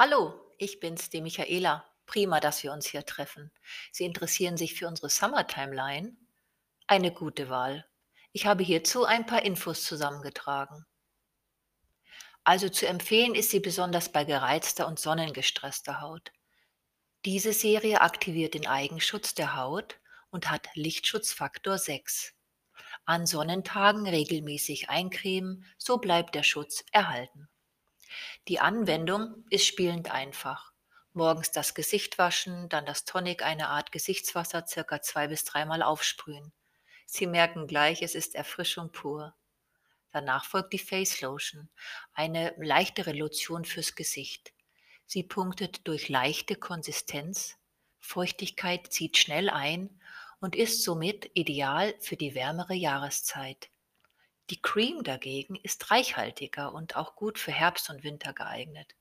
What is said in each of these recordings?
Hallo, ich bin's, die Michaela. Prima, dass wir uns hier treffen. Sie interessieren sich für unsere Summer Timeline? Eine gute Wahl. Ich habe hierzu ein paar Infos zusammengetragen. Also zu empfehlen ist sie besonders bei gereizter und sonnengestresster Haut. Diese Serie aktiviert den Eigenschutz der Haut und hat Lichtschutzfaktor 6. An Sonnentagen regelmäßig eincremen, so bleibt der Schutz erhalten. Die Anwendung ist spielend einfach. Morgens das Gesicht waschen, dann das Tonic, eine Art Gesichtswasser, circa zwei bis dreimal aufsprühen. Sie merken gleich, es ist Erfrischung pur. Danach folgt die Face Lotion, eine leichtere Lotion fürs Gesicht. Sie punktet durch leichte Konsistenz, Feuchtigkeit zieht schnell ein und ist somit ideal für die wärmere Jahreszeit. Die Cream dagegen ist reichhaltiger und auch gut für Herbst und Winter geeignet.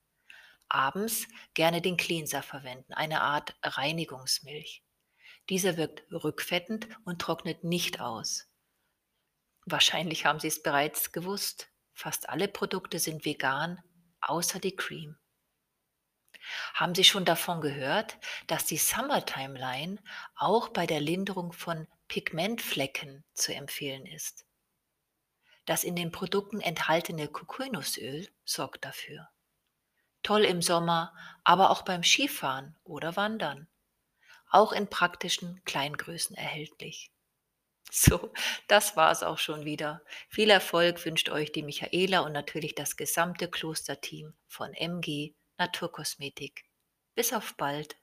Abends gerne den Cleanser verwenden, eine Art Reinigungsmilch. Dieser wirkt rückfettend und trocknet nicht aus. Wahrscheinlich haben Sie es bereits gewusst. Fast alle Produkte sind vegan, außer die Cream. Haben Sie schon davon gehört, dass die Summertime Line auch bei der Linderung von Pigmentflecken zu empfehlen ist? Das in den Produkten enthaltene Kokosnussöl sorgt dafür. Toll im Sommer, aber auch beim Skifahren oder Wandern. Auch in praktischen Kleingrößen erhältlich. So, das war's auch schon wieder. Viel Erfolg wünscht euch die Michaela und natürlich das gesamte Klosterteam von MG Naturkosmetik. Bis auf bald.